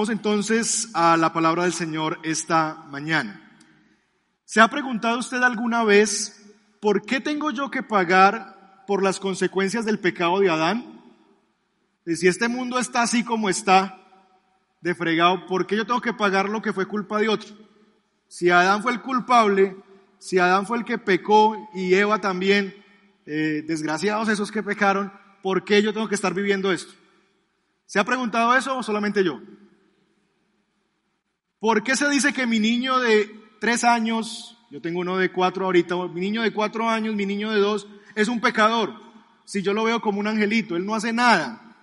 Vamos entonces a la palabra del Señor esta mañana. ¿Se ha preguntado usted alguna vez por qué tengo yo que pagar por las consecuencias del pecado de Adán? Si este mundo está así como está, de fregado, ¿por qué yo tengo que pagar lo que fue culpa de otro? Si Adán fue el culpable, si Adán fue el que pecó y Eva también, eh, desgraciados esos que pecaron, ¿por qué yo tengo que estar viviendo esto? ¿Se ha preguntado eso o solamente yo? ¿Por qué se dice que mi niño de tres años, yo tengo uno de cuatro ahorita, mi niño de cuatro años, mi niño de dos, es un pecador? Si yo lo veo como un angelito, él no hace nada.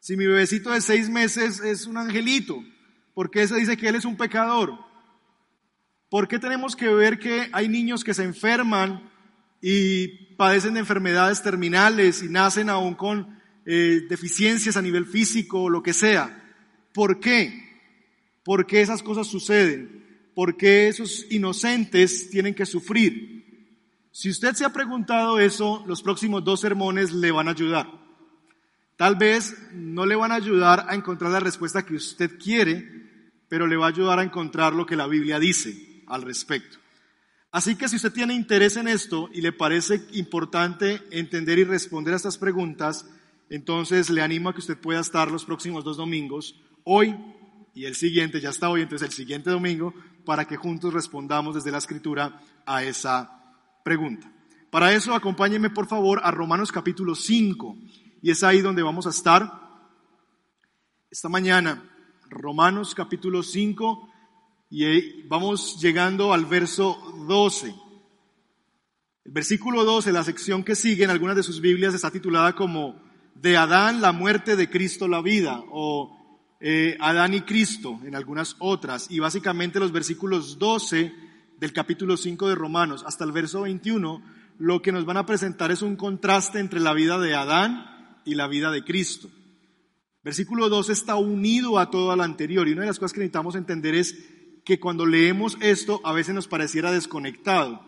Si mi bebecito de seis meses es un angelito, ¿por qué se dice que él es un pecador? ¿Por qué tenemos que ver que hay niños que se enferman y padecen de enfermedades terminales y nacen aún con eh, deficiencias a nivel físico o lo que sea? ¿Por qué? ¿Por qué esas cosas suceden? ¿Por qué esos inocentes tienen que sufrir? Si usted se ha preguntado eso, los próximos dos sermones le van a ayudar. Tal vez no le van a ayudar a encontrar la respuesta que usted quiere, pero le va a ayudar a encontrar lo que la Biblia dice al respecto. Así que si usted tiene interés en esto y le parece importante entender y responder a estas preguntas, entonces le animo a que usted pueda estar los próximos dos domingos, hoy y el siguiente, ya está hoy, entonces el siguiente domingo, para que juntos respondamos desde la escritura a esa pregunta. Para eso, acompáñenme por favor a Romanos capítulo 5, y es ahí donde vamos a estar esta mañana. Romanos capítulo 5, y vamos llegando al verso 12. El versículo 12, la sección que sigue en algunas de sus Biblias, está titulada como De Adán la muerte, de Cristo la vida, o eh, Adán y Cristo en algunas otras, y básicamente los versículos 12 del capítulo 5 de Romanos hasta el verso 21, lo que nos van a presentar es un contraste entre la vida de Adán y la vida de Cristo. Versículo 12 está unido a todo lo anterior, y una de las cosas que necesitamos entender es que cuando leemos esto a veces nos pareciera desconectado,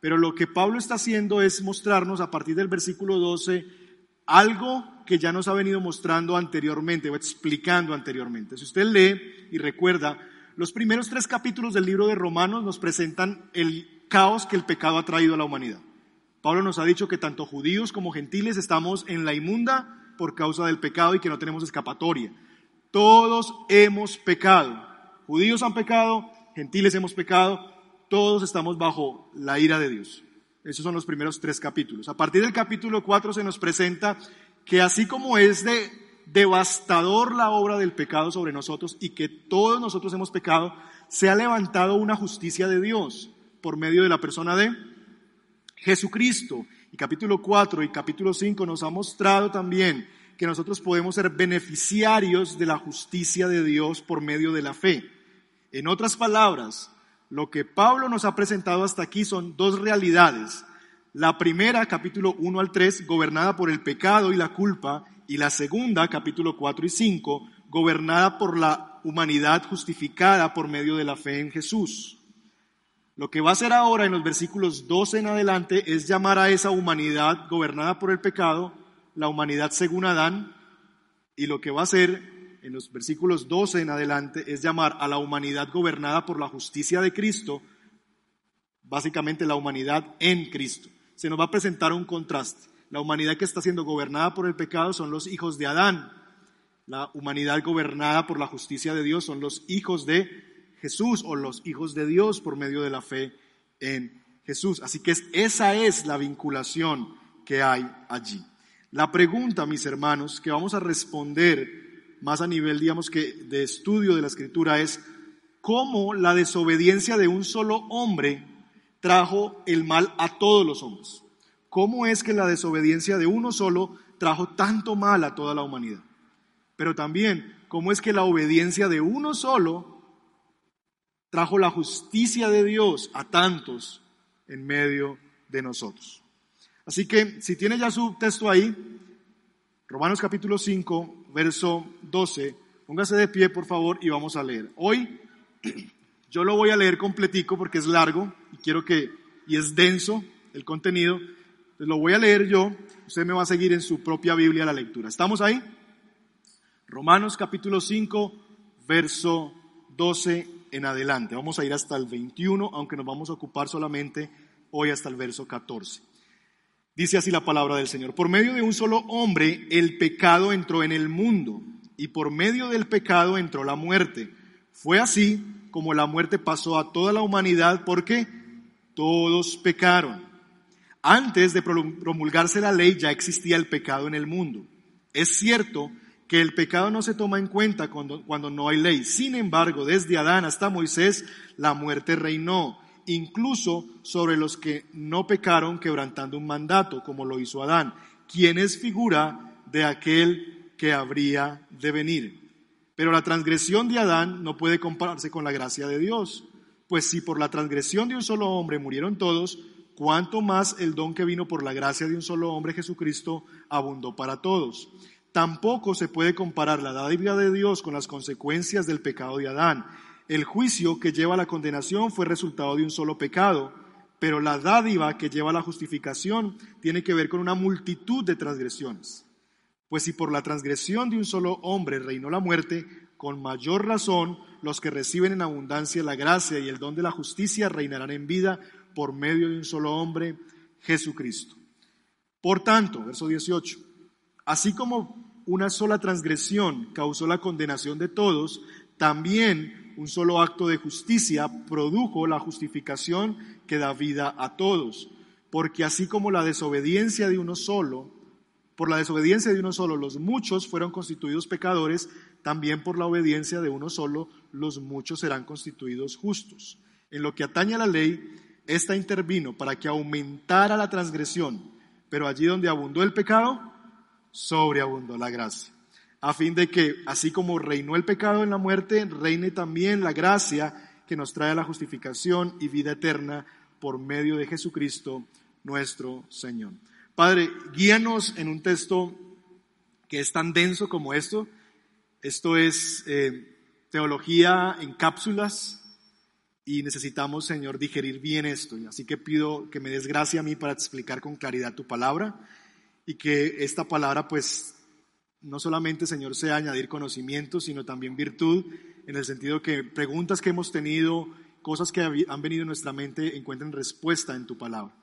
pero lo que Pablo está haciendo es mostrarnos a partir del versículo 12 algo que ya nos ha venido mostrando anteriormente o explicando anteriormente. Si usted lee y recuerda, los primeros tres capítulos del libro de Romanos nos presentan el caos que el pecado ha traído a la humanidad. Pablo nos ha dicho que tanto judíos como gentiles estamos en la inmunda por causa del pecado y que no tenemos escapatoria. Todos hemos pecado. Judíos han pecado, gentiles hemos pecado, todos estamos bajo la ira de Dios. Esos son los primeros tres capítulos. A partir del capítulo 4 se nos presenta que así como es de devastador la obra del pecado sobre nosotros y que todos nosotros hemos pecado, se ha levantado una justicia de Dios por medio de la persona de Jesucristo. Y capítulo 4 y capítulo 5 nos ha mostrado también que nosotros podemos ser beneficiarios de la justicia de Dios por medio de la fe. En otras palabras, lo que Pablo nos ha presentado hasta aquí son dos realidades. La primera, capítulo 1 al 3, gobernada por el pecado y la culpa, y la segunda, capítulo 4 y 5, gobernada por la humanidad justificada por medio de la fe en Jesús. Lo que va a hacer ahora en los versículos 12 en adelante es llamar a esa humanidad gobernada por el pecado, la humanidad según Adán, y lo que va a hacer en los versículos 12 en adelante es llamar a la humanidad gobernada por la justicia de Cristo, básicamente la humanidad en Cristo. Se nos va a presentar un contraste. La humanidad que está siendo gobernada por el pecado son los hijos de Adán. La humanidad gobernada por la justicia de Dios son los hijos de Jesús o los hijos de Dios por medio de la fe en Jesús. Así que esa es la vinculación que hay allí. La pregunta, mis hermanos, que vamos a responder más a nivel, digamos que, de estudio de la escritura es cómo la desobediencia de un solo hombre trajo el mal a todos los hombres. ¿Cómo es que la desobediencia de uno solo trajo tanto mal a toda la humanidad? Pero también, ¿cómo es que la obediencia de uno solo trajo la justicia de Dios a tantos en medio de nosotros? Así que, si tiene ya su texto ahí, Romanos capítulo 5, verso 12. Póngase de pie, por favor, y vamos a leer. Hoy yo lo voy a leer completico porque es largo y quiero que, y es denso el contenido. lo voy a leer yo. Usted me va a seguir en su propia Biblia la lectura. ¿Estamos ahí? Romanos capítulo 5, verso 12 en adelante. Vamos a ir hasta el 21, aunque nos vamos a ocupar solamente hoy hasta el verso 14. Dice así la palabra del Señor. Por medio de un solo hombre el pecado entró en el mundo y por medio del pecado entró la muerte. Fue así como la muerte pasó a toda la humanidad porque todos pecaron. Antes de promulgarse la ley ya existía el pecado en el mundo. Es cierto que el pecado no se toma en cuenta cuando, no hay ley. Sin embargo, desde Adán hasta Moisés, la muerte reinó incluso sobre los que no pecaron quebrantando un mandato, como lo hizo Adán, quien es figura de aquel que habría de venir. Pero la transgresión de Adán no puede compararse con la gracia de Dios, pues si por la transgresión de un solo hombre murieron todos, cuánto más el don que vino por la gracia de un solo hombre, Jesucristo, abundó para todos. Tampoco se puede comparar la dádiva de Dios con las consecuencias del pecado de Adán el juicio que lleva a la condenación fue resultado de un solo pecado, pero la dádiva que lleva a la justificación tiene que ver con una multitud de transgresiones. Pues si por la transgresión de un solo hombre reinó la muerte, con mayor razón los que reciben en abundancia la gracia y el don de la justicia reinarán en vida por medio de un solo hombre, Jesucristo. Por tanto, verso 18, así como una sola transgresión causó la condenación de todos, también un solo acto de justicia produjo la justificación que da vida a todos. Porque así como la desobediencia de uno solo, por la desobediencia de uno solo los muchos fueron constituidos pecadores, también por la obediencia de uno solo los muchos serán constituidos justos. En lo que atañe a la ley, esta intervino para que aumentara la transgresión, pero allí donde abundó el pecado, sobreabundó la gracia a fin de que, así como reinó el pecado en la muerte, reine también la gracia que nos trae la justificación y vida eterna por medio de Jesucristo nuestro Señor. Padre, guíanos en un texto que es tan denso como esto. Esto es eh, teología en cápsulas y necesitamos, Señor, digerir bien esto. Así que pido que me des gracia a mí para explicar con claridad tu palabra y que esta palabra pues no solamente, Señor, sea añadir conocimiento, sino también virtud, en el sentido que preguntas que hemos tenido, cosas que han venido en nuestra mente, encuentren respuesta en tu palabra.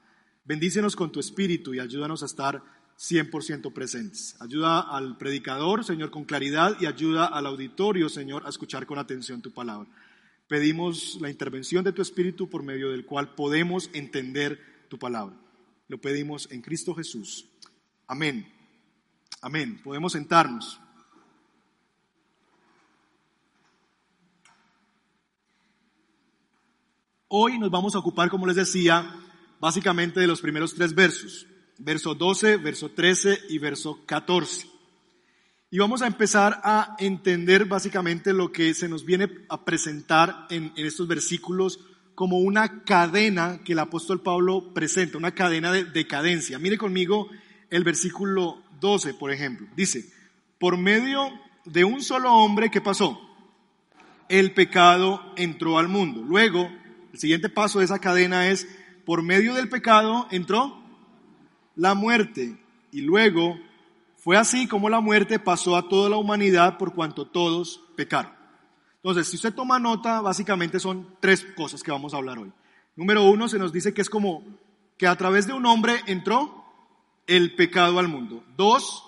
Bendícenos con tu espíritu y ayúdanos a estar 100% presentes. Ayuda al predicador, Señor, con claridad y ayuda al auditorio, Señor, a escuchar con atención tu palabra. Pedimos la intervención de tu espíritu por medio del cual podemos entender tu palabra. Lo pedimos en Cristo Jesús. Amén. Amén. Podemos sentarnos. Hoy nos vamos a ocupar, como les decía, básicamente de los primeros tres versos. Verso 12, verso 13 y verso 14. Y vamos a empezar a entender básicamente lo que se nos viene a presentar en, estos versículos como una cadena que el apóstol Pablo presenta, una cadena de decadencia. Mire conmigo el versículo 12, por ejemplo. Dice, por medio de un solo hombre, ¿qué pasó? El pecado entró al mundo. Luego, el siguiente paso de esa cadena es, por medio del pecado entró la muerte. Y luego, fue así como la muerte pasó a toda la humanidad por cuanto todos pecaron. Entonces, si usted toma nota, básicamente son tres cosas que vamos a hablar hoy. Número uno, se nos dice que es como que a través de un hombre entró el pecado al mundo. Dos,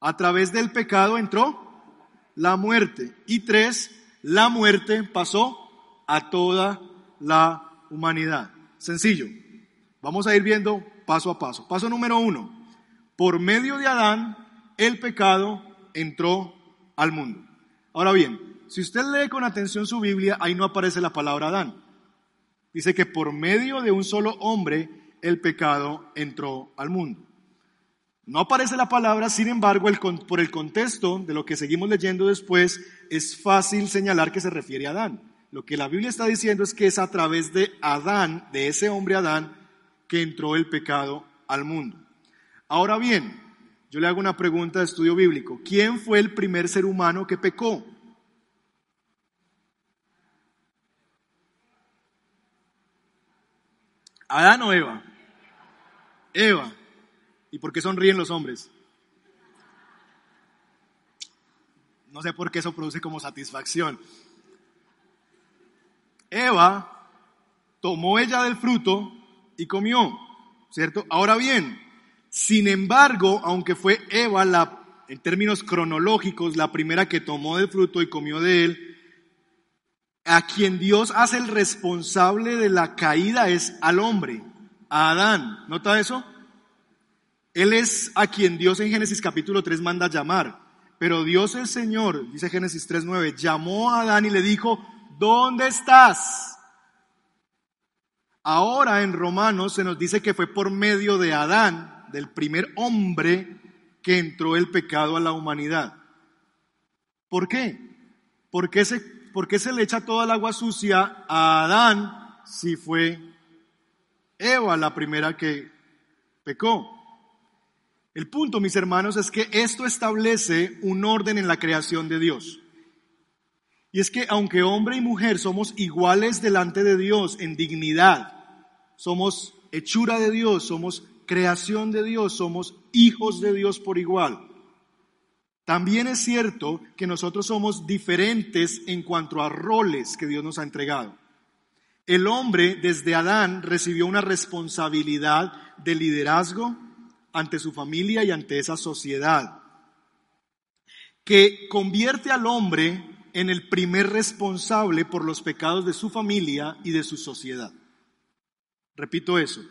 a través del pecado entró la muerte. Y tres, la muerte pasó a toda la humanidad. Sencillo. Vamos a ir viendo paso a paso. Paso número uno. Por medio de Adán, el pecado entró al mundo. Ahora bien, si usted lee con atención su Biblia, ahí no aparece la palabra Adán. Dice que por medio de un solo hombre, el pecado entró al mundo. No aparece la palabra, sin embargo, por el contexto de lo que seguimos leyendo después, es fácil señalar que se refiere a Adán. Lo que la Biblia está diciendo es que es a través de Adán, de ese hombre Adán, que entró el pecado al mundo. Ahora bien, yo le hago una pregunta de estudio bíblico. ¿Quién fue el primer ser humano que pecó? ¿Adán o Eva? Eva. ¿Y por qué sonríen los hombres? No sé por qué eso produce como satisfacción. Eva tomó ella del fruto y comió, ¿cierto? Ahora bien, sin embargo, aunque fue Eva la, en términos cronológicos, la primera que tomó del fruto y comió de él, a quien Dios hace el responsable de la caída es al hombre, Adán. ¿Nota eso? Él es a quien Dios en Génesis capítulo 3 manda llamar. Pero Dios el Señor, dice Génesis 3.9, llamó a Adán y le dijo, ¿dónde estás? Ahora en Romanos se nos dice que fue por medio de Adán, del primer hombre, que entró el pecado a la humanidad. ¿Por qué? ¿Por qué se, por qué se le echa toda el agua sucia a Adán si fue Eva la primera que pecó? El punto, mis hermanos, es que esto establece un orden en la creación de Dios. Y es que aunque hombre y mujer somos iguales delante de Dios en dignidad, somos hechura de Dios, somos creación de Dios, somos hijos de Dios por igual. También es cierto que nosotros somos diferentes en cuanto a roles que Dios nos ha entregado. El hombre desde Adán recibió una responsabilidad de liderazgo, ante su familia y ante esa sociedad, que convierte al hombre en el primer responsable por los pecados de su familia y de su sociedad. Repito eso,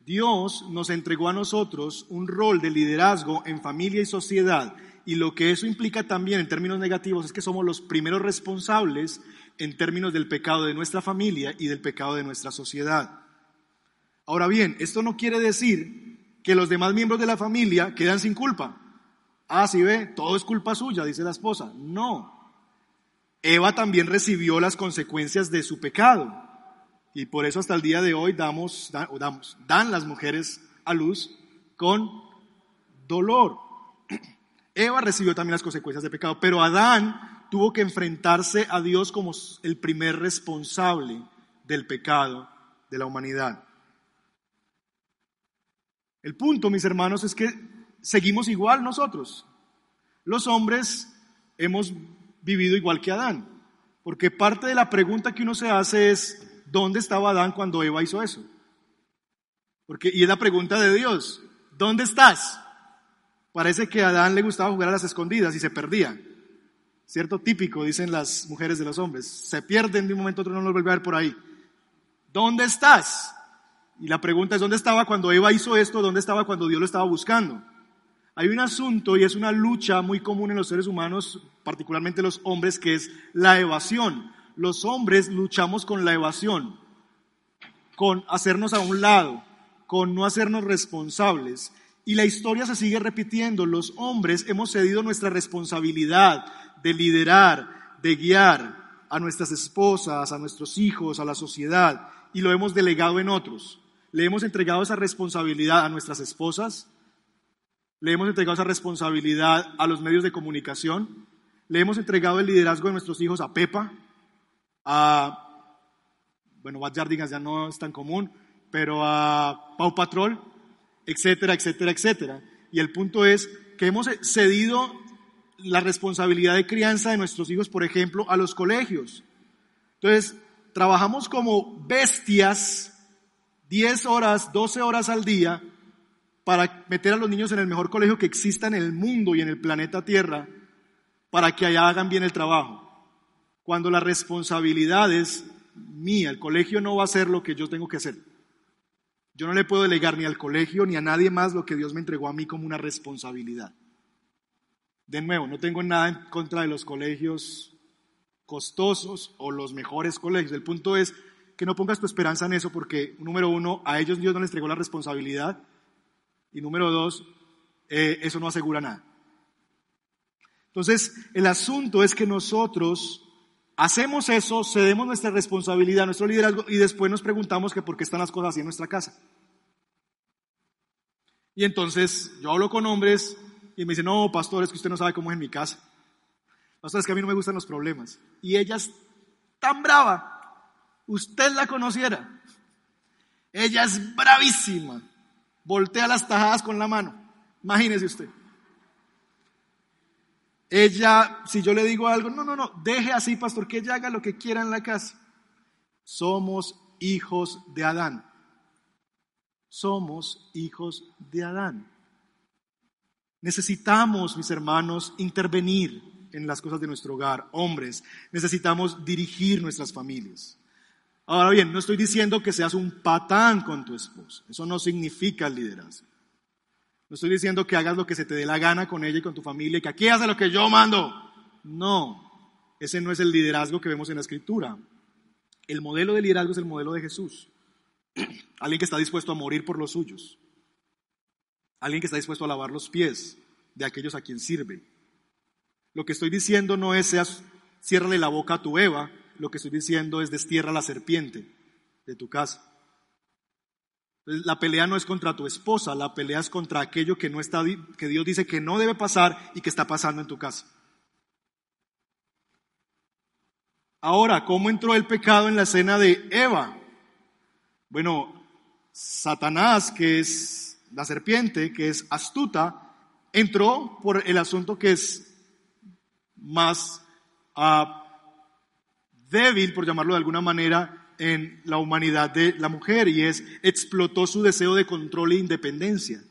Dios nos entregó a nosotros un rol de liderazgo en familia y sociedad y lo que eso implica también en términos negativos es que somos los primeros responsables en términos del pecado de nuestra familia y del pecado de nuestra sociedad. Ahora bien, esto no quiere decir que los demás miembros de la familia quedan sin culpa. Ah, sí ve, todo es culpa suya, dice la esposa. No. Eva también recibió las consecuencias de su pecado. Y por eso hasta el día de hoy damos, damos, dan las mujeres a luz con dolor. Eva recibió también las consecuencias de pecado, pero Adán tuvo que enfrentarse a Dios como el primer responsable del pecado de la humanidad. El punto, mis hermanos, es que seguimos igual nosotros. Los hombres hemos vivido igual que Adán. Porque parte de la pregunta que uno se hace es, ¿dónde estaba Adán cuando Eva hizo eso? Porque, y es la pregunta de Dios, ¿dónde estás? Parece que a Adán le gustaba jugar a las escondidas y se perdía. ¿Cierto? Típico, dicen las mujeres de los hombres. Se pierden de un momento a otro, no los vuelve a ver por ahí. ¿Dónde estás? Y la pregunta es, ¿dónde estaba cuando Eva hizo esto? ¿Dónde estaba cuando Dios lo estaba buscando? Hay un asunto y es una lucha muy común en los seres humanos, particularmente los hombres, que es la evasión. Los hombres luchamos con la evasión, con hacernos a un lado, con no hacernos responsables. Y la historia se sigue repitiendo. Los hombres hemos cedido nuestra responsabilidad de liderar, de guiar a nuestras esposas, a nuestros hijos, a la sociedad, y lo hemos delegado en otros. Le hemos entregado esa responsabilidad a nuestras esposas, le hemos entregado esa responsabilidad a los medios de comunicación, le hemos entregado el liderazgo de nuestros hijos a Pepa, a, bueno, Bad Jardingas ya no es tan común, pero a Pau Patrol, etcétera, etcétera, etcétera. Y el punto es que hemos cedido la responsabilidad de crianza de nuestros hijos, por ejemplo, a los colegios. Entonces, trabajamos como bestias 10 horas, 12 horas al día para meter a los niños en el mejor colegio que exista en el mundo y en el planeta Tierra para que allá hagan bien el trabajo. Cuando la responsabilidad es mía, el colegio no va a hacer lo que yo tengo que hacer. Yo no le puedo delegar ni al colegio ni a nadie más lo que Dios me entregó a mí como una responsabilidad. De nuevo, no tengo nada en contra de los colegios costosos o los mejores colegios. El punto es, que no pongas tu esperanza en eso porque, número uno, a ellos Dios no les entregó la responsabilidad y número dos, eh, eso no asegura nada. Entonces, el asunto es que nosotros hacemos eso, cedemos nuestra responsabilidad, nuestro liderazgo y después nos preguntamos que por qué están las cosas así en nuestra casa. Y entonces yo hablo con hombres y me dicen, no, pastor, es que usted no sabe cómo es en mi casa. Pastor, es que a mí no me gustan los problemas. Y ella es tan brava usted la conociera. Ella es bravísima. Voltea las tajadas con la mano. Imagínese usted. ella, si yo le digo algo, no, no, no, deje así, pastor, que ella haga lo que quiera en la casa. Somos hijos de Adán. Somos hijos de Adán. Necesitamos, mis hermanos, intervenir en las cosas de nuestro hogar. Hombres, necesitamos dirigir nuestras familias. Ahora bien, no estoy diciendo que seas un patán con tu esposa. Eso no significa liderazgo. No estoy diciendo que hagas lo que se te dé la gana con ella y con tu familia y que aquí hace lo que yo mando. No, ese no es el liderazgo que vemos en la escritura. El modelo de liderazgo es el modelo de Jesús. Alguien que está dispuesto a morir por los suyos. Alguien que está dispuesto a lavar los pies de aquellos a quien sirve. Lo que estoy diciendo no es seas, ciérrale la boca a tu Eva, lo que estoy diciendo es destierra la serpiente de tu casa. La pelea no es contra tu esposa, la pelea es contra aquello que no está que Dios dice que no debe pasar y que está pasando en tu casa. Ahora, ¿cómo entró el pecado en la escena de Eva? Bueno, Satanás, que es la serpiente, que es astuta, entró por el asunto que es más uh, débil, por llamarlo de alguna manera, en la humanidad de la mujer y es explotó su deseo de control e independencia.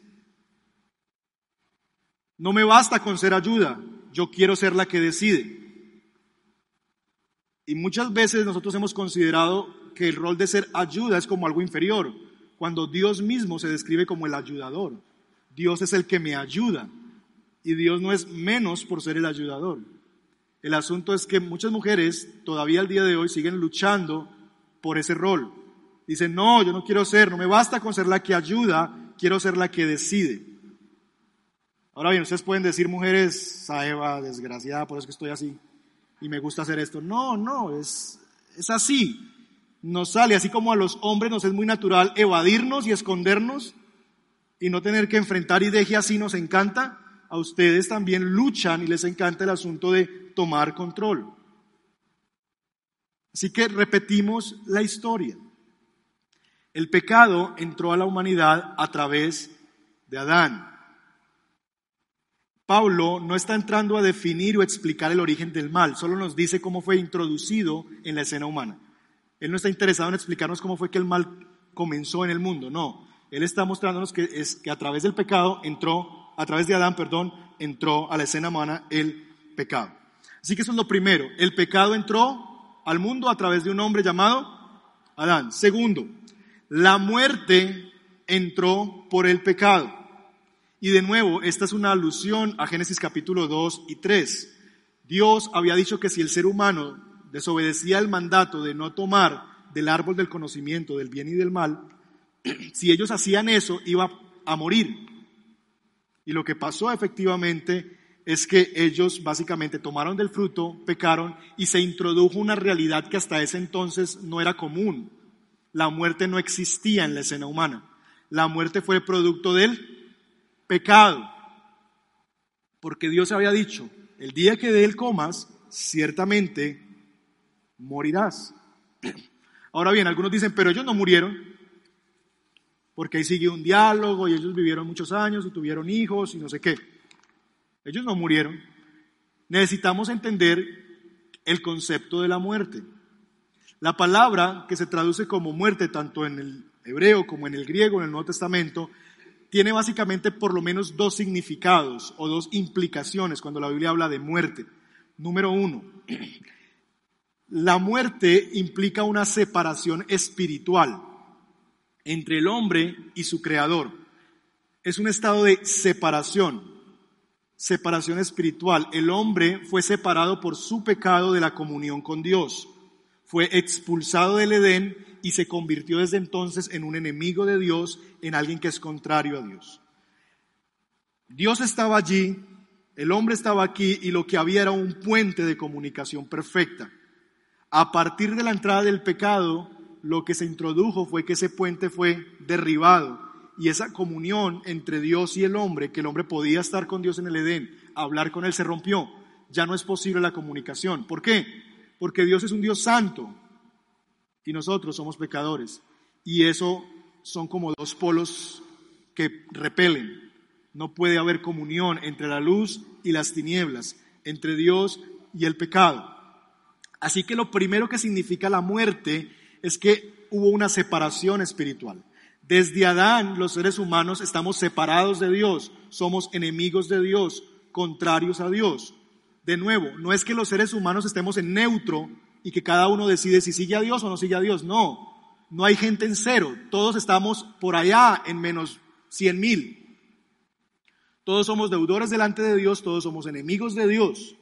No me basta con ser ayuda, yo quiero ser la que decide. Y muchas veces nosotros hemos considerado que el rol de ser ayuda es como algo inferior, cuando Dios mismo se describe como el ayudador. Dios es el que me ayuda y Dios no es menos por ser el ayudador. El asunto es que muchas mujeres todavía al día de hoy siguen luchando por ese rol. Dicen, no, yo no quiero ser, no me basta con ser la que ayuda, quiero ser la que decide. Ahora bien, ustedes pueden decir, mujeres, Eva, desgraciada, por eso que estoy así y me gusta hacer esto. No, no, es, es así. Nos sale, así como a los hombres nos es muy natural evadirnos y escondernos y no tener que enfrentar y deje así nos encanta a ustedes también luchan y les encanta el asunto de tomar control. Así que repetimos la historia. El pecado entró a la humanidad a través de Adán. Pablo no está entrando a definir o explicar el origen del mal, solo nos dice cómo fue introducido en la escena humana. Él no está interesado en explicarnos cómo fue que el mal comenzó en el mundo, no. Él está mostrándonos que, es, que a través del pecado entró a través de Adán, perdón, entró a la escena humana el pecado. Así que eso es lo primero. El pecado entró al mundo a través de un hombre llamado Adán. Segundo, la muerte entró por el pecado. Y de nuevo, esta es una alusión a Génesis capítulo 2 y 3. Dios había dicho que si el ser humano desobedecía el mandato de no tomar del árbol del conocimiento del bien y del mal, si ellos hacían eso, iba a morir. Y lo que pasó efectivamente es que ellos básicamente tomaron del fruto, pecaron y se introdujo una realidad que hasta ese entonces no era común. La muerte no existía en la escena humana. La muerte fue producto del pecado. Porque Dios había dicho, el día que de él comas, ciertamente morirás. Ahora bien, algunos dicen, pero ellos no murieron porque ahí sigue un diálogo y ellos vivieron muchos años y tuvieron hijos y no sé qué. Ellos no murieron. Necesitamos entender el concepto de la muerte. La palabra que se traduce como muerte, tanto en el hebreo como en el griego, en el Nuevo Testamento, tiene básicamente por lo menos dos significados o dos implicaciones cuando la Biblia habla de muerte. Número uno, la muerte implica una separación espiritual entre el hombre y su creador. Es un estado de separación, separación espiritual. El hombre fue separado por su pecado de la comunión con Dios. Fue expulsado del Edén y se convirtió desde entonces en un enemigo de Dios, en alguien que es contrario a Dios. Dios estaba allí, el hombre estaba aquí y lo que había era un puente de comunicación perfecta. A partir de la entrada del pecado, lo que se introdujo fue que ese puente fue derribado y esa comunión entre Dios y el hombre, que el hombre podía estar con Dios en el Edén, hablar con él, se rompió. Ya no es posible la comunicación. ¿Por qué? Porque Dios es un Dios santo y nosotros somos pecadores. Y eso son como dos polos que repelen. No puede haber comunión entre la luz y las tinieblas. entre Dios y el pecado. Así que lo primero que significa la muerte es que hubo una separación espiritual. Desde Adán, los seres humanos estamos separados de Dios, somos enemigos de Dios, contrarios a Dios. De nuevo, no es que los seres humanos estemos en neutro y que cada uno decide si sigue a Dios o no sigue a Dios, no. No hay gente en cero, todos estamos por allá en menos cien mil. Todos somos deudores delante de Dios, todos somos enemigos de Dios.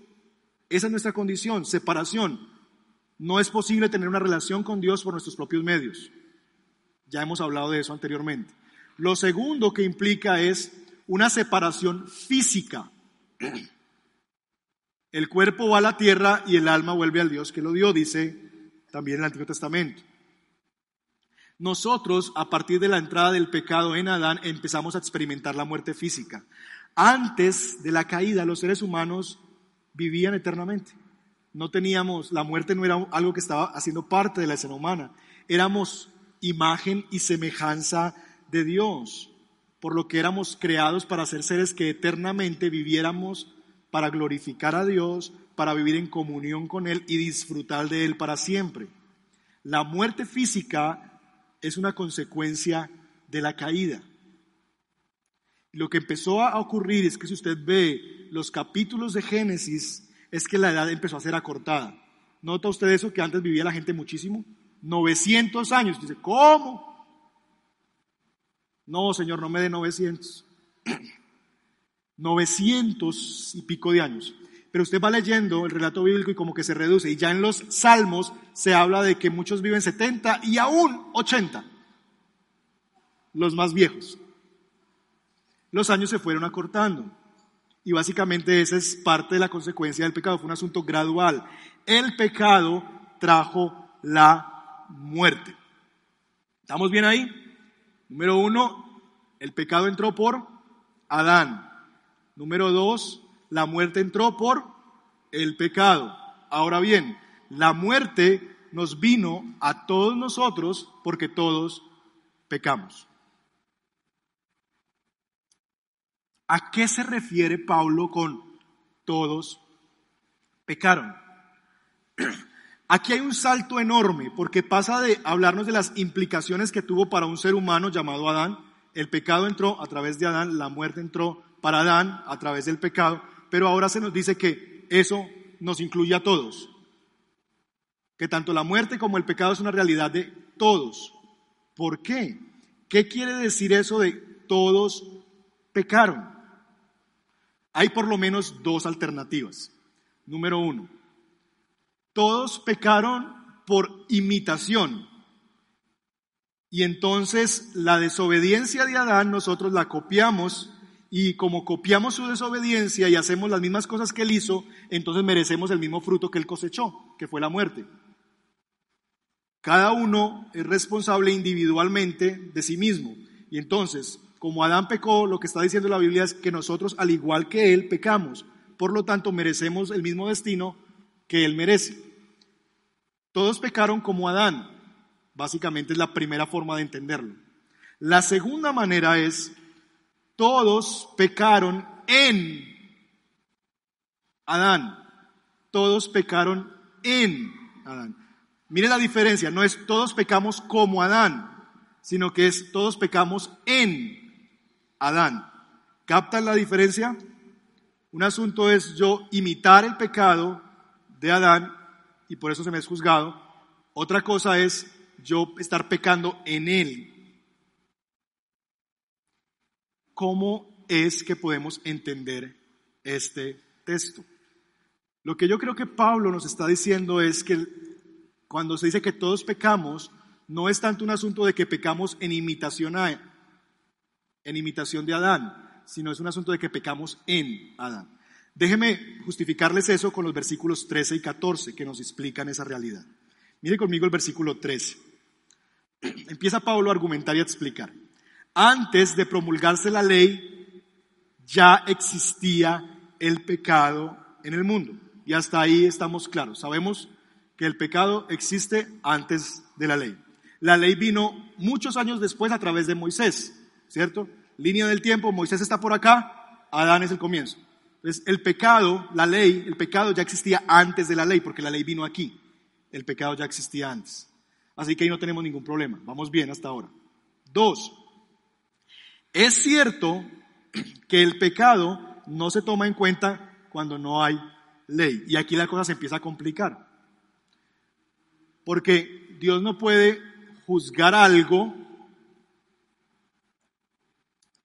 Esa es nuestra condición, separación. No es posible tener una relación con Dios por nuestros propios medios. Ya hemos hablado de eso anteriormente. Lo segundo que implica es una separación física. El cuerpo va a la tierra y el alma vuelve al Dios que lo dio, dice también el Antiguo Testamento. Nosotros, a partir de la entrada del pecado en Adán, empezamos a experimentar la muerte física. Antes de la caída, los seres humanos vivían eternamente. No teníamos, la muerte no era algo que estaba haciendo parte de la escena humana. Éramos imagen y semejanza de Dios, por lo que éramos creados para ser seres que eternamente viviéramos para glorificar a Dios, para vivir en comunión con Él y disfrutar de Él para siempre. La muerte física es una consecuencia de la caída. Lo que empezó a ocurrir es que si usted ve los capítulos de Génesis, es que la edad empezó a ser acortada. ¿Nota usted eso que antes vivía la gente muchísimo? 900 años. Dice, ¿cómo? No, Señor, no me dé 900. 900 y pico de años. Pero usted va leyendo el relato bíblico y como que se reduce. Y ya en los salmos se habla de que muchos viven 70 y aún 80. Los más viejos. Los años se fueron acortando. Y básicamente esa es parte de la consecuencia del pecado. Fue un asunto gradual. El pecado trajo la muerte. ¿Estamos bien ahí? Número uno, el pecado entró por Adán. Número dos, la muerte entró por el pecado. Ahora bien, la muerte nos vino a todos nosotros porque todos pecamos. ¿A qué se refiere Pablo con todos pecaron? Aquí hay un salto enorme porque pasa de hablarnos de las implicaciones que tuvo para un ser humano llamado Adán. El pecado entró a través de Adán, la muerte entró para Adán a través del pecado, pero ahora se nos dice que eso nos incluye a todos, que tanto la muerte como el pecado es una realidad de todos. ¿Por qué? ¿Qué quiere decir eso de todos pecaron? Hay por lo menos dos alternativas. Número uno, todos pecaron por imitación. Y entonces la desobediencia de Adán nosotros la copiamos y como copiamos su desobediencia y hacemos las mismas cosas que él hizo, entonces merecemos el mismo fruto que él cosechó, que fue la muerte. Cada uno es responsable individualmente de sí mismo. Y entonces, como Adán pecó, lo que está diciendo la Biblia es que nosotros, al igual que él, pecamos. Por lo tanto, merecemos el mismo destino que él merece. Todos pecaron como Adán. Básicamente es la primera forma de entenderlo. La segunda manera es todos pecaron en Adán. Todos pecaron en Adán. Mire la diferencia, no es todos pecamos como Adán, sino que es todos pecamos en Adán. ¿Captan la diferencia? Un asunto es yo imitar el pecado de Adán y por eso se me es juzgado. Otra cosa es yo estar pecando en él ¿Cómo es que podemos entender este texto? Lo que yo creo que Pablo nos está diciendo es que cuando se dice que todos pecamos, no es tanto un asunto de que pecamos en imitación a en imitación de Adán, sino es un asunto de que pecamos en Adán. Déjeme justificarles eso con los versículos 13 y 14 que nos explican esa realidad. Mire conmigo el versículo 13. Empieza Pablo a argumentar y a explicar antes de promulgarse la ley, ya existía el pecado en el mundo. Y hasta ahí estamos claros. Sabemos que el pecado existe antes de la ley. La ley vino muchos años después a través de Moisés, ¿cierto? Línea del tiempo, Moisés está por acá, Adán es el comienzo. Entonces, el pecado, la ley, el pecado ya existía antes de la ley, porque la ley vino aquí. El pecado ya existía antes. Así que ahí no tenemos ningún problema. Vamos bien hasta ahora. Dos, es cierto que el pecado no se toma en cuenta cuando no hay ley. Y aquí la cosa se empieza a complicar. Porque Dios no puede juzgar algo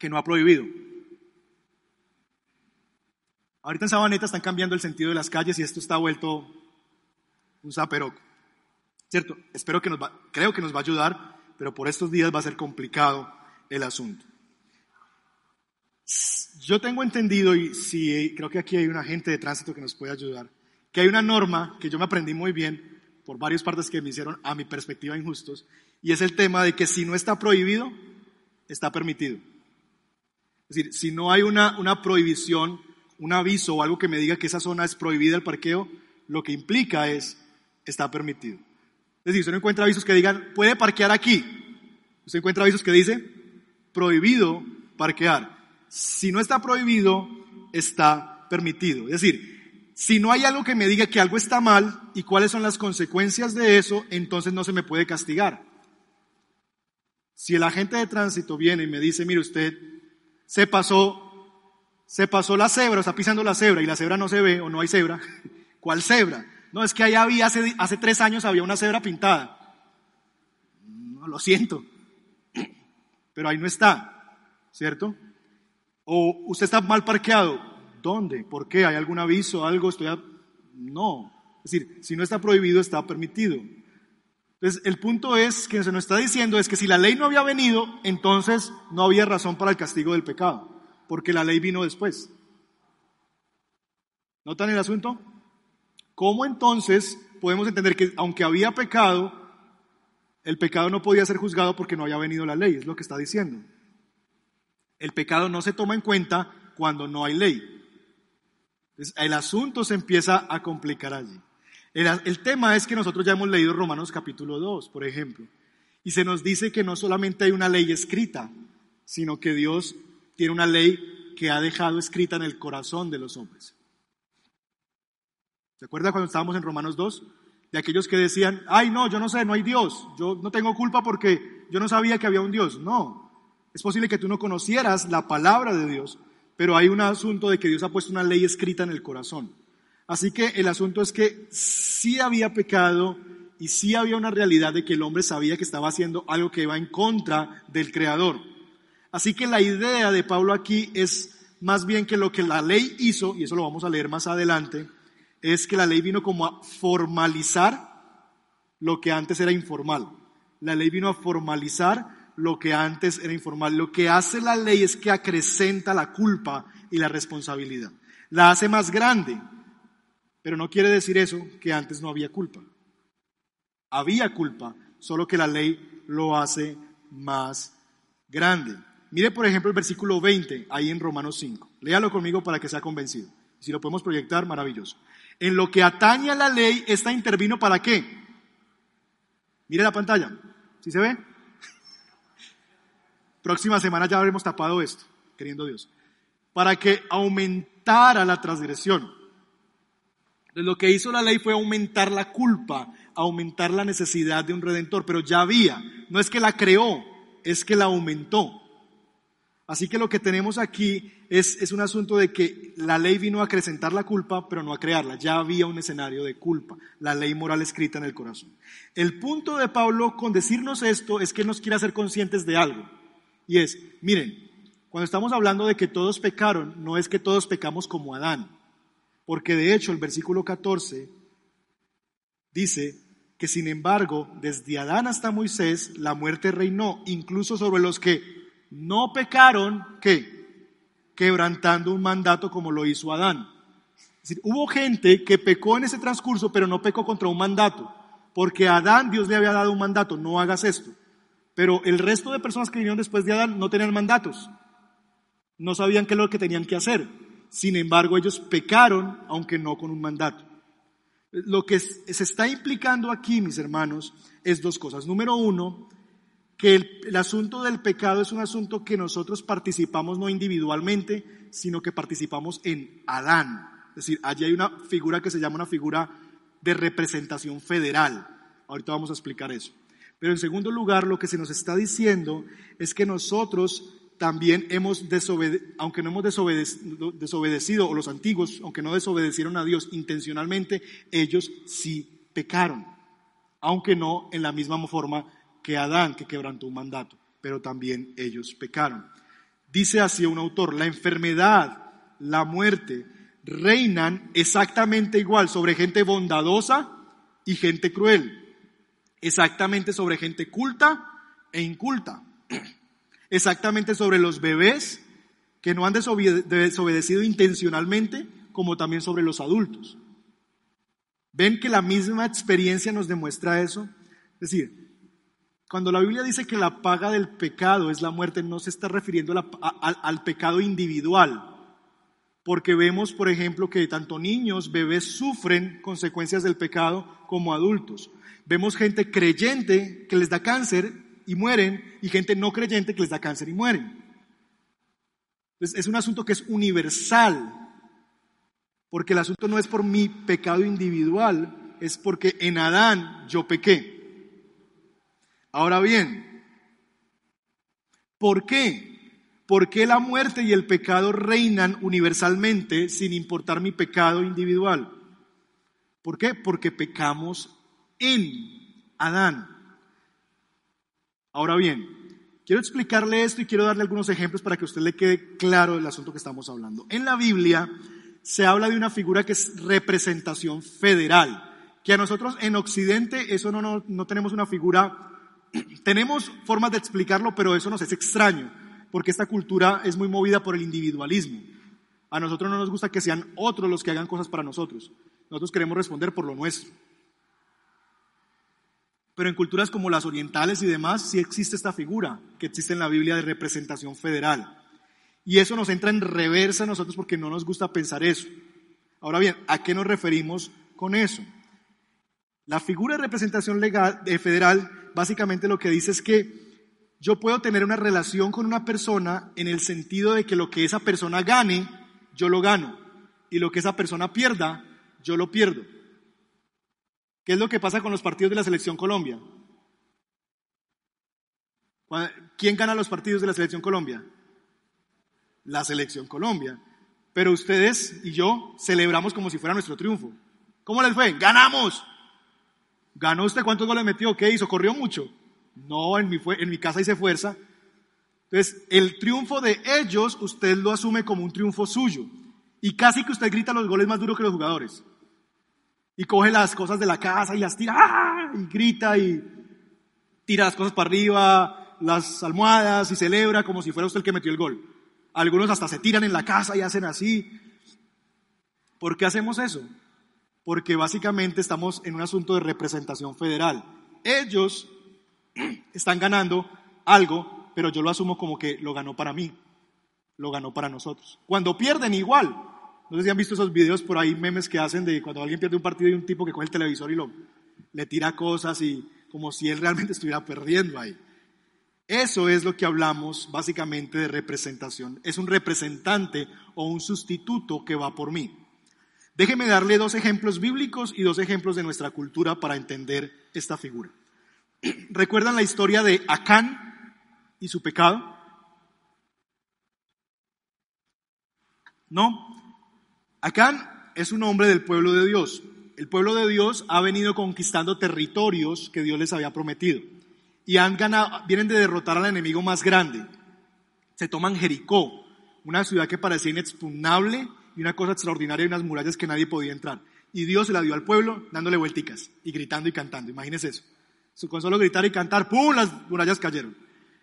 que no ha prohibido. Ahorita en Sabaneta están cambiando el sentido de las calles y esto está vuelto un zaperoco. ¿Cierto? Espero que nos va, creo que nos va a ayudar, pero por estos días va a ser complicado el asunto. Yo tengo entendido, y sí, creo que aquí hay un agente de tránsito que nos puede ayudar, que hay una norma que yo me aprendí muy bien por varias partes que me hicieron a mi perspectiva injustos, y es el tema de que si no está prohibido, está permitido. Es decir, si no hay una, prohibición, un aviso o algo que me diga que esa zona es prohibida el parqueo, lo que implica es, está permitido. Es decir, usted no encuentra avisos que digan, puede parquear aquí. Usted encuentra avisos que dice, prohibido parquear. Si no está prohibido, está permitido. Es decir, si no hay algo que me diga que algo está mal y cuáles son las consecuencias de eso, entonces no se me puede castigar. Si el agente de tránsito viene y me dice, mire usted, se pasó, se pasó la cebra, está pisando la cebra y la cebra no se ve o no hay cebra, ¿cuál cebra? No, es que ahí había, hace, hace tres años había una cebra pintada. No, lo siento, pero ahí no está, ¿cierto? O usted está mal parqueado. ¿Dónde? ¿Por qué? ¿Hay algún aviso? ¿Algo? Estoy No. Es decir, si no está prohibido, está permitido. Entonces, el punto es que se nos está diciendo es que si la ley no había venido, entonces no había razón para el castigo del pecado, porque la ley vino después. ¿Notan el asunto? ¿Cómo entonces podemos entender que aunque había pecado, el pecado no podía ser juzgado porque no había venido la ley? Es lo que está diciendo. El pecado no se toma en cuenta cuando no hay ley. Entonces, el asunto se empieza a complicar allí. El, tema es que nosotros ya hemos leído Romanos capítulo 2, por ejemplo, y se nos dice que no solamente hay una ley escrita, sino que Dios tiene una ley que ha dejado escrita en el corazón de los hombres. ¿Se acuerda cuando estábamos en Romanos 2? De aquellos que decían, ay no, yo no sé, no hay Dios, yo no tengo culpa porque yo no sabía que había un Dios. No, es posible que tú no conocieras la palabra de Dios, pero hay un asunto de que Dios ha puesto una ley escrita en el corazón. Así que el asunto es que sí había pecado y sí había una realidad de que el hombre sabía que estaba haciendo algo que iba en contra del Creador. Así que la idea de Pablo aquí es más bien que lo que la ley hizo, y eso lo vamos a leer más adelante, es que la ley vino como a formalizar lo que antes era informal. La ley vino a formalizar lo que antes era informal. Lo que hace la ley es que acrecenta la culpa y la responsabilidad. La hace más grande. Pero no quiere decir eso que antes no había culpa. Había culpa, solo que la ley lo hace más grande. Mire, por ejemplo, el versículo 20, ahí en Romanos 5. Léalo conmigo para que sea convencido. Si lo podemos proyectar, maravilloso. En lo que atañe a la ley, esta intervino para qué? Mire la pantalla. ¿Sí se ve? Próxima semana ya habremos tapado esto, queriendo Dios. Para que aumentara la transgresión lo que hizo la ley fue aumentar la culpa, aumentar la necesidad de un redentor, pero ya había. No es que la creó, es que la aumentó. Así que lo que tenemos aquí es, es, un asunto de que la ley vino a acrecentar la culpa, pero no a crearla. Ya había un escenario de culpa, la ley moral escrita en el corazón. El punto de Pablo con decirnos esto es que nos quiere hacer conscientes de algo. Y es, miren, cuando estamos hablando de que todos pecaron, no es que todos pecamos como Adán. Porque de hecho el versículo 14 dice que sin embargo, desde Adán hasta Moisés, la muerte reinó, incluso sobre los que no pecaron, ¿qué? Quebrantando un mandato como lo hizo Adán. Es decir, hubo gente que pecó en ese transcurso, pero no pecó contra un mandato. Porque Adán Dios le había dado un mandato, no hagas esto. Pero el resto de personas que vinieron después de Adán no tenían mandatos. No sabían qué es lo que tenían que hacer. Sin embargo, ellos pecaron, aunque no con un mandato. Lo que se está implicando aquí, mis hermanos, es dos cosas. Número uno, que el, el, asunto del pecado es un asunto que nosotros participamos no individualmente, sino que participamos en Adán. Es decir, allí hay una figura que se llama una figura de representación federal. Ahorita vamos a explicar eso. Pero en segundo lugar, lo que se nos está diciendo es que nosotros también hemos desobedecido, aunque no hemos desobedecido, desobedecido, o los antiguos, aunque no desobedecieron a Dios intencionalmente, ellos sí pecaron. Aunque no en la misma forma que Adán, que quebrantó un mandato, pero también ellos pecaron. Dice así un autor, la enfermedad, la muerte, reinan exactamente igual sobre gente bondadosa y gente cruel, exactamente sobre gente culta e inculta, exactamente sobre los bebés que no han desobedecido intencionalmente, como también sobre los adultos. ¿Ven que la misma experiencia nos demuestra eso? Es decir, cuando la Biblia dice que la paga del pecado es la muerte, no se está refiriendo al pecado individual, porque vemos, por ejemplo, que tanto niños, bebés sufren consecuencias del pecado como adultos. Vemos gente creyente que les da cáncer y mueren y gente no creyente que les da cáncer y mueren. Entonces, es un asunto que es universal, porque el asunto no es por mi pecado individual, es porque en Adán yo pequé. Ahora bien, ¿por qué? ¿Por qué la muerte y el pecado reinan universalmente sin importar mi pecado individual? ¿Por qué? Porque pecamos en Adán. Ahora bien, quiero explicarle esto y quiero darle algunos ejemplos para que a usted le quede claro el asunto que estamos hablando. En la Biblia se habla de una figura que es representación federal, que a nosotros en Occidente eso no, no, no tenemos una figura, tenemos formas de explicarlo, pero eso nos es extraño porque esta cultura es muy movida por el individualismo. A nosotros no nos gusta que sean otros los que hagan cosas para nosotros. Nosotros queremos responder por lo nuestro. Pero en culturas como las orientales y demás sí existe esta figura que existe en la Biblia de representación federal. Y eso nos entra en reversa a nosotros porque no nos gusta pensar eso. Ahora bien, ¿a qué nos referimos con eso? La figura de representación legal, de federal básicamente lo que dice es que yo puedo tener una relación con una persona en el sentido de que lo que esa persona gane, yo lo gano. Y lo que esa persona pierda, yo lo pierdo. ¿Qué es lo que pasa con los partidos de la Selección Colombia? ¿Quién gana los partidos de la Selección Colombia? La Selección Colombia. Pero ustedes y yo celebramos como si fuera nuestro triunfo. ¿Cómo les fue? ¡Ganamos! ¿Ganó usted cuántos goles metió? ¿Qué hizo? ¿Corrió mucho? No, en mi, casa hice fuerza. Entonces, el triunfo de ellos, usted lo asume como un triunfo suyo. Y casi que usted grita los goles más duros que los jugadores. Y coge las cosas de la casa y las tira, ¡ah! y grita y tira las cosas para arriba, las almohadas y celebra como si fuera usted el que metió el gol. Algunos hasta se tiran en la casa y hacen así. ¿Por qué hacemos eso? Porque básicamente estamos en un asunto de representación federal. Ellos están ganando algo, pero yo lo asumo como que lo ganó para mí, lo ganó para nosotros. Cuando pierden igual, no sé si han visto esos videos por ahí, memes que hacen de cuando alguien pierde un partido y un tipo que coge el televisor y lo, le tira cosas y como si él realmente estuviera perdiendo ahí. Eso es lo que hablamos básicamente de representación. Es un representante o un sustituto que va por mí. Déjeme darle dos ejemplos bíblicos y dos ejemplos de nuestra cultura para entender esta figura. ¿Recuerdan la historia de Acán y su pecado? No. Acán es un hombre del pueblo de Dios. El pueblo de Dios ha venido conquistando territorios que Dios les había prometido. Y han ganado, vienen de derrotar al enemigo más grande. Se toman Jericó, una ciudad que parecía inexpugnable y una cosa extraordinaria y unas murallas que nadie podía entrar. Y Dios se la dio al pueblo dándole vuelticas y gritando y cantando. Imagínense eso. Con solo gritar y cantar, ¡pum! Las murallas cayeron.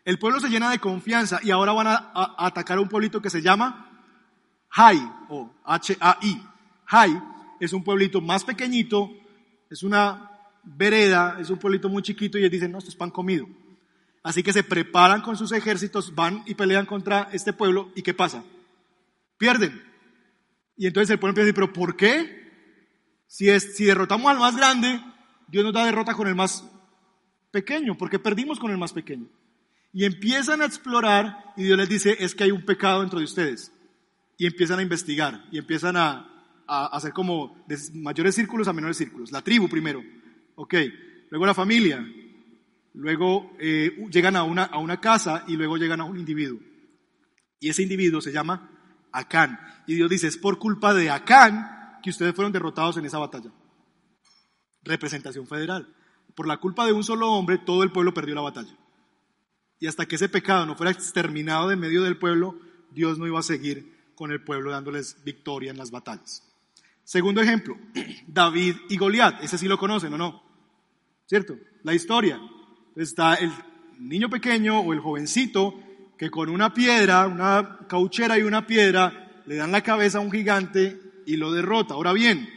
El pueblo se llena de confianza y ahora van a, atacar a un pueblito que se llama Hai o H-A-I. Hai es un pueblito más pequeñito, es una vereda, es un pueblito muy chiquito y ellos dicen, no, esto es pan comido. Así que se preparan con sus ejércitos, van y pelean contra este pueblo y ¿qué pasa? Pierden. Y entonces el pueblo empieza a decir, pero ¿por qué? Si, es, si derrotamos al más grande, Dios nos da derrota con el más pequeño, porque perdimos con el más pequeño. Y empiezan a explorar y Dios les dice, es que hay un pecado dentro de ustedes. Y empiezan a investigar y empiezan a, hacer como de mayores círculos a menores círculos. La tribu primero, ok. Luego la familia. Luego eh, llegan a una, a una casa y luego llegan a un individuo. Y ese individuo se llama Acán. Y Dios dice, es por culpa de Acán que ustedes fueron derrotados en esa batalla. Representación federal. Por la culpa de un solo hombre, todo el pueblo perdió la batalla. Y hasta que ese pecado no fuera exterminado de medio del pueblo, Dios no iba a seguir con el pueblo dándoles victoria en las batallas. Segundo ejemplo, David y Goliat. Ese sí lo conocen o no. ¿Cierto? La historia. Está el niño pequeño o el jovencito que con una piedra, una cauchera y una piedra, le dan la cabeza a un gigante y lo derrota. Ahora bien,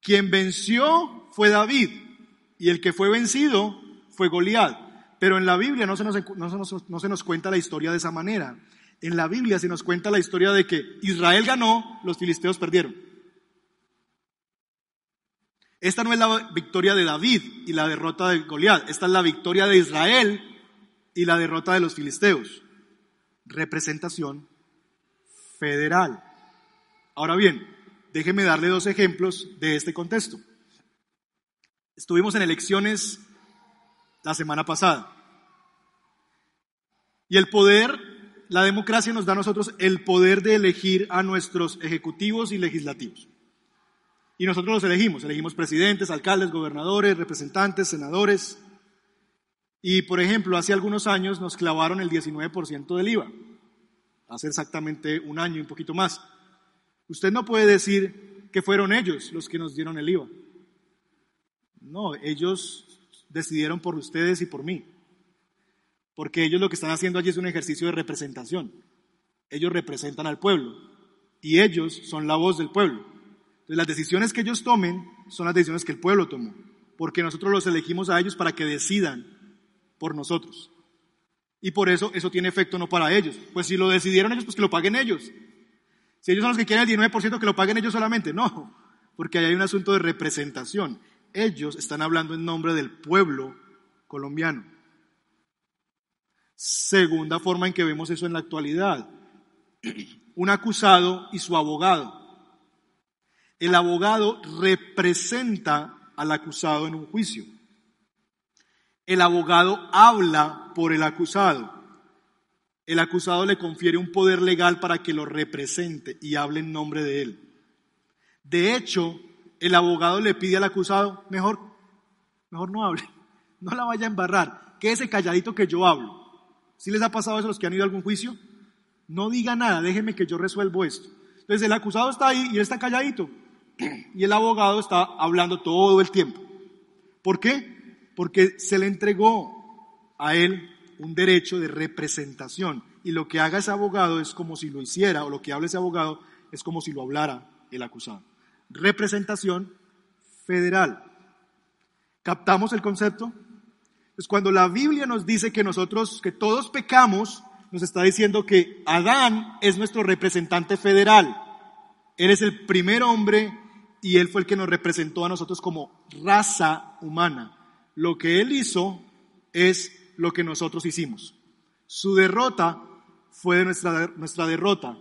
quien venció fue David y el que fue vencido fue Goliat. Pero en la Biblia no se, nos, no se nos cuenta la historia de esa manera. En la Biblia se nos cuenta la historia de que Israel ganó, los filisteos perdieron. Esta no es la victoria de David y la derrota de Goliat, esta es la victoria de Israel y la derrota de los filisteos. Representación federal. Ahora bien, déjeme darle dos ejemplos de este contexto. Estuvimos en elecciones la semana pasada. Y el poder, la democracia nos da a nosotros el poder de elegir a nuestros ejecutivos y legislativos. Y nosotros los elegimos, elegimos presidentes, alcaldes, gobernadores, representantes, senadores, y, por ejemplo, hace algunos años nos clavaron el 19% del IVA, hace exactamente un año y un poquito más. Usted no puede decir que fueron ellos los que nos dieron el IVA. No, ellos decidieron por ustedes y por mí. Porque ellos lo que están haciendo allí es un ejercicio de representación. Ellos representan al pueblo y ellos son la voz del pueblo. Entonces las decisiones que ellos tomen son las decisiones que el pueblo tomó, porque nosotros los elegimos a ellos para que decidan por nosotros. Y por eso eso tiene efecto no para ellos. Pues si lo decidieron ellos, pues que lo paguen ellos. Si ellos son los que quieren el 19%, que lo paguen ellos solamente. No, porque ahí hay un asunto de representación. Ellos están hablando en nombre del pueblo colombiano. Segunda forma en que vemos eso en la actualidad. Un acusado y su abogado. El abogado representa al acusado en un juicio el abogado habla por el acusado. El acusado le confiere un poder legal para que lo represente y hable en nombre de él. De hecho, el abogado le pide al acusado, mejor, mejor no hable, no la vaya a embarrar, quédese calladito que yo hablo. ¿Si les ha pasado eso a los que han ido a algún juicio? No diga nada, déjeme que yo resuelvo esto. Entonces el acusado está ahí y él está calladito. Y el abogado está hablando todo el tiempo. ¿Por qué? porque se le entregó a él un derecho de representación. Y lo que haga ese abogado es como si lo hiciera, o lo que hable ese abogado es como si lo hablara el acusado. Representación federal. ¿Captamos el concepto? Pues cuando la Biblia nos dice que nosotros, que todos pecamos, nos está diciendo que Adán es nuestro representante federal. Él es el primer hombre y él fue el que nos representó a nosotros como raza humana lo que Él hizo es lo que nosotros hicimos. Su derrota fue nuestra, nuestra derrota.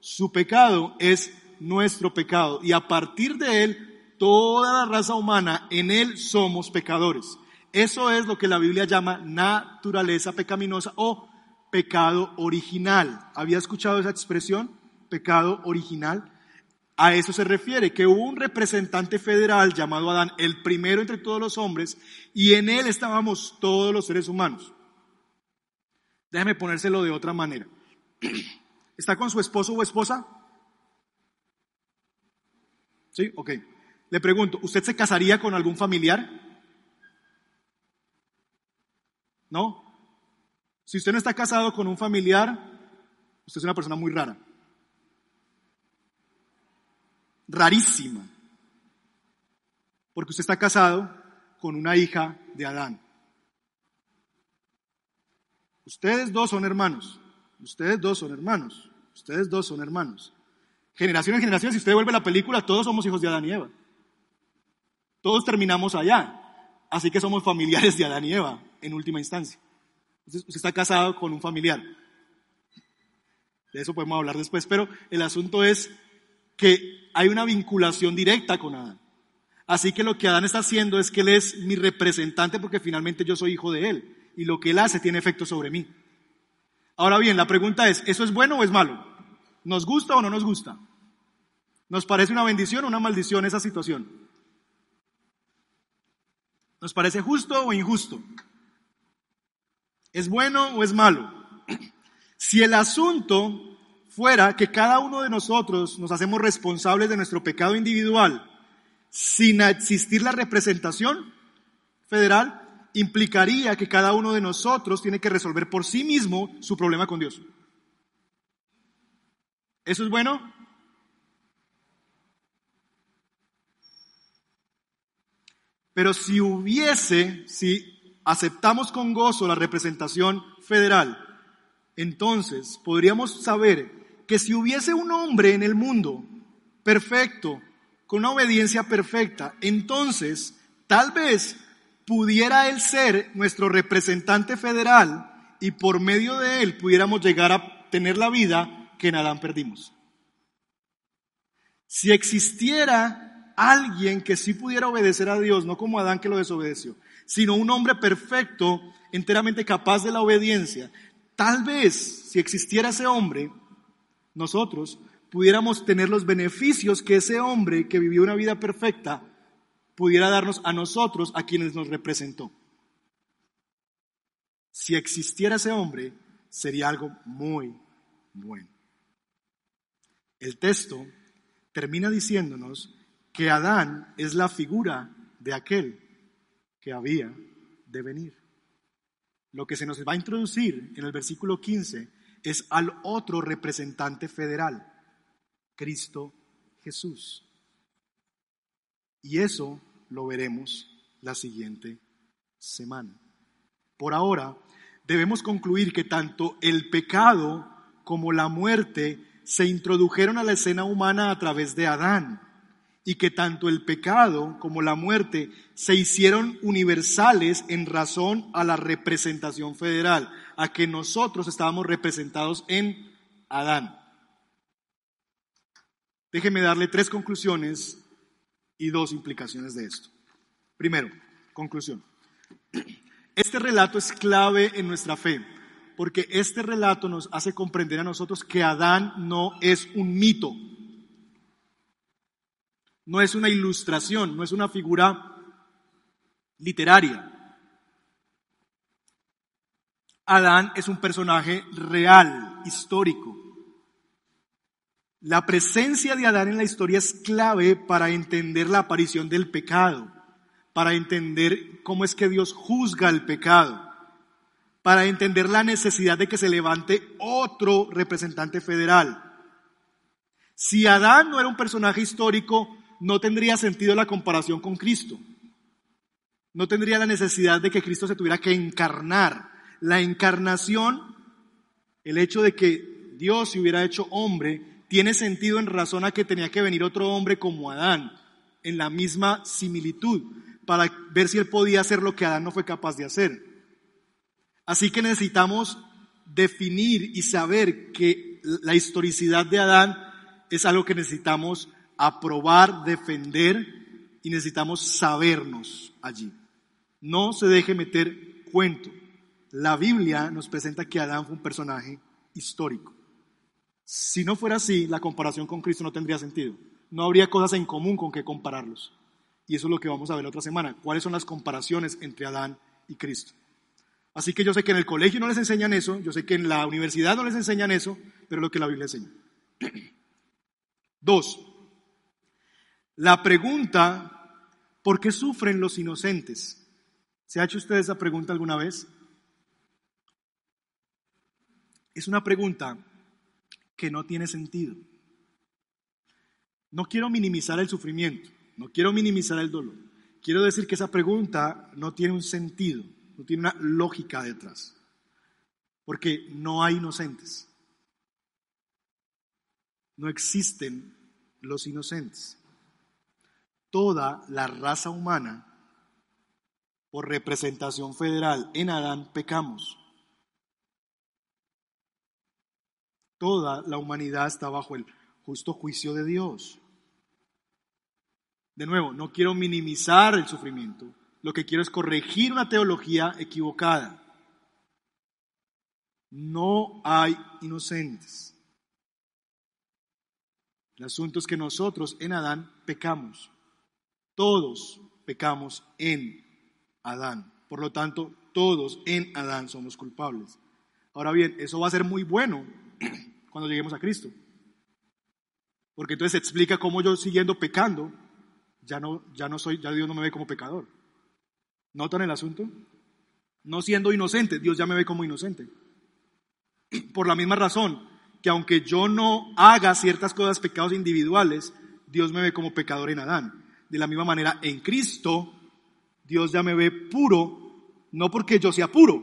Su pecado es nuestro pecado. Y a partir de Él, toda la raza humana, en Él somos pecadores. Eso es lo que la Biblia llama naturaleza pecaminosa o pecado original. ¿Había escuchado esa expresión? Pecado original. A eso se refiere, que hubo un representante federal llamado Adán, el primero entre todos los hombres, y en él estábamos todos los seres humanos. Déjeme ponérselo de otra manera. ¿Está con su esposo o esposa? ¿Sí? Ok. Le pregunto, ¿usted se casaría con algún familiar? ¿No? Si usted no está casado con un familiar, usted es una persona muy rara rarísima, porque usted está casado con una hija de Adán. Ustedes dos son hermanos, ustedes dos son hermanos, ustedes dos son hermanos. Generación en generación, si usted vuelve a la película, todos somos hijos de Adán y Eva. Todos terminamos allá. Así que somos familiares de Adán y Eva, en última instancia. Usted está casado con un familiar. De eso podemos hablar después, pero el asunto es que hay una vinculación directa con Adán. Así que lo que Adán está haciendo es que él es mi representante porque finalmente yo soy hijo de él y lo que él hace tiene efecto sobre mí. Ahora bien, la pregunta es, ¿eso es bueno o es malo? ¿Nos gusta o no nos gusta? ¿Nos parece una bendición o una maldición esa situación? ¿Nos parece justo o injusto? ¿Es bueno o es malo? Si el asunto fuera que cada uno de nosotros nos hacemos responsables de nuestro pecado individual sin existir la representación federal, implicaría que cada uno de nosotros tiene que resolver por sí mismo su problema con Dios. ¿Eso es bueno? Pero si hubiese, si aceptamos con gozo la representación federal, entonces podríamos saber que si hubiese un hombre en el mundo perfecto, con una obediencia perfecta, entonces tal vez pudiera él ser nuestro representante federal y por medio de él pudiéramos llegar a tener la vida que en Adán perdimos. Si existiera alguien que sí pudiera obedecer a Dios, no como Adán que lo desobedeció, sino un hombre perfecto, enteramente capaz de la obediencia, tal vez si existiera ese hombre, nosotros pudiéramos tener los beneficios que ese hombre que vivió una vida perfecta pudiera darnos a nosotros, a quienes nos representó. Si existiera ese hombre, sería algo muy bueno. El texto termina diciéndonos que Adán es la figura de aquel que había de venir. Lo que se nos va a introducir en el versículo 15 es al otro representante federal, Cristo Jesús. Y eso lo veremos la siguiente semana. Por ahora, debemos concluir que tanto el pecado como la muerte se introdujeron a la escena humana a través de Adán y que tanto el pecado como la muerte se hicieron universales en razón a la representación federal, a que nosotros estábamos representados en Adán. Déjeme darle tres conclusiones y dos implicaciones de esto. Primero, conclusión. Este relato es clave en nuestra fe, porque este relato nos hace comprender a nosotros que Adán no es un mito, no es una ilustración, no es una figura literaria. Adán es un personaje real, histórico. La presencia de Adán en la historia es clave para entender la aparición del pecado, para entender cómo es que Dios juzga el pecado, para entender la necesidad de que se levante otro representante federal. Si Adán no era un personaje histórico, no tendría sentido la comparación con Cristo. No tendría la necesidad de que Cristo se tuviera que encarnar. La encarnación, el hecho de que Dios se hubiera hecho hombre, tiene sentido en razón a que tenía que venir otro hombre como Adán, en la misma similitud, para ver si él podía hacer lo que Adán no fue capaz de hacer. Así que necesitamos definir y saber que la historicidad de Adán es algo que necesitamos aprobar, defender y necesitamos sabernos allí. No se deje meter cuento. La Biblia nos presenta que Adán fue un personaje histórico. Si no fuera así, la comparación con Cristo no tendría sentido. No habría cosas en común con que compararlos. Y eso es lo que vamos a ver la otra semana. ¿Cuáles son las comparaciones entre Adán y Cristo? Así que yo sé que en el colegio no les enseñan eso, yo sé que en la universidad no les enseñan eso, pero es lo que la Biblia enseña. Dos, la pregunta, ¿por qué sufren los inocentes? ¿Se ha hecho usted esa pregunta alguna vez? Es una pregunta que no tiene sentido. No quiero minimizar el sufrimiento, no quiero minimizar el dolor. Quiero decir que esa pregunta no tiene un sentido, no tiene una lógica detrás, porque no hay inocentes. No existen los inocentes. Toda la raza humana, por representación federal en Adán, pecamos. Toda la humanidad está bajo el justo juicio de Dios. De nuevo, no quiero minimizar el sufrimiento, lo que quiero es corregir una teología equivocada. No hay inocentes. El asunto es que nosotros en Adán pecamos. Todos pecamos en Adán. Por lo tanto, todos en Adán somos culpables. Ahora bien, eso va a ser muy bueno cuando lleguemos a Cristo. Porque entonces explica cómo yo siguiendo pecando, ya no, ya no soy, ya Dios no me ve como pecador. ¿Notan el asunto? No siendo inocente, Dios ya me ve como inocente. Por la misma razón que aunque yo no haga ciertas cosas, pecados individuales, Dios me ve como pecador en Adán. De la misma manera, en Cristo, Dios ya me ve puro, no porque yo sea puro,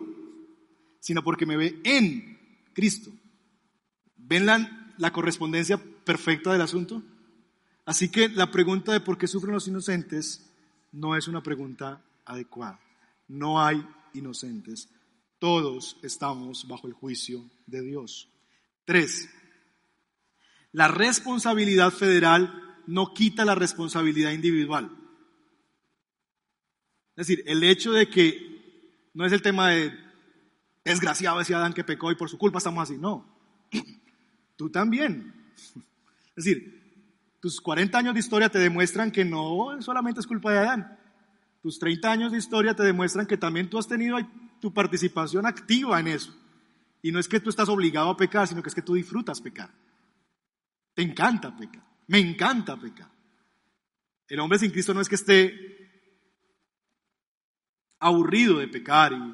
sino porque me ve en Cristo. ¿Ven la, la correspondencia perfecta del asunto? Así que la pregunta de por qué sufren los inocentes no es una pregunta adecuada. No hay inocentes. Todos estamos bajo el juicio de Dios. Tres, la responsabilidad federal no quita la responsabilidad individual. Es decir, el hecho de que no es el tema de desgraciado ese Adán que pecó y por su culpa estamos así, no. Tú también. Es decir, tus 40 años de historia te demuestran que no solamente es culpa de Adán. Tus 30 años de historia te demuestran que también tú has tenido tu participación activa en eso. Y no es que tú estás obligado a pecar, sino que es que tú disfrutas pecar. Te encanta pecar. Me encanta pecar. El hombre sin Cristo no es que esté aburrido de pecar y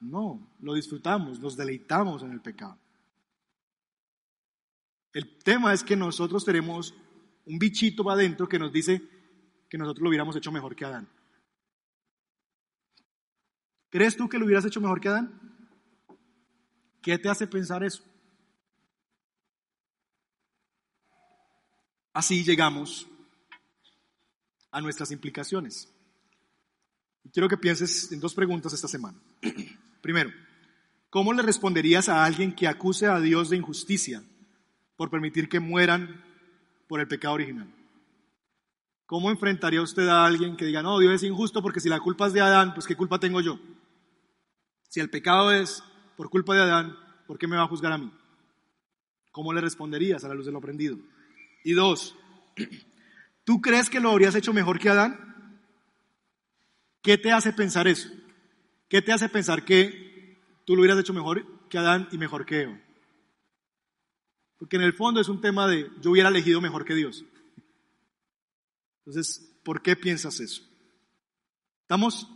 no, lo disfrutamos, nos deleitamos en el pecado. El tema es que nosotros tenemos un bichito va adentro que nos dice que nosotros lo hubiéramos hecho mejor que Adán. ¿Crees tú que lo hubieras hecho mejor que Adán? ¿Qué te hace pensar eso? Así llegamos a nuestras implicaciones. Y quiero que pienses en dos preguntas esta semana. Primero, ¿cómo le responderías a alguien que acuse a Dios de injusticia por permitir que mueran por el pecado original? ¿Cómo enfrentaría usted a alguien que diga, no, Dios es injusto porque si la culpa es de Adán, pues qué culpa tengo yo? Si el pecado es por culpa de Adán, ¿por qué me va a juzgar a mí? ¿Cómo le responderías a la luz de lo aprendido? Y dos, ¿tú crees que lo habrías hecho mejor que Adán? ¿Qué te hace pensar eso? ¿Qué te hace pensar que tú lo hubieras hecho mejor que Adán y mejor que Eva? Porque en el fondo es un tema de yo hubiera elegido mejor que Dios. Entonces, ¿por qué piensas eso? Estamos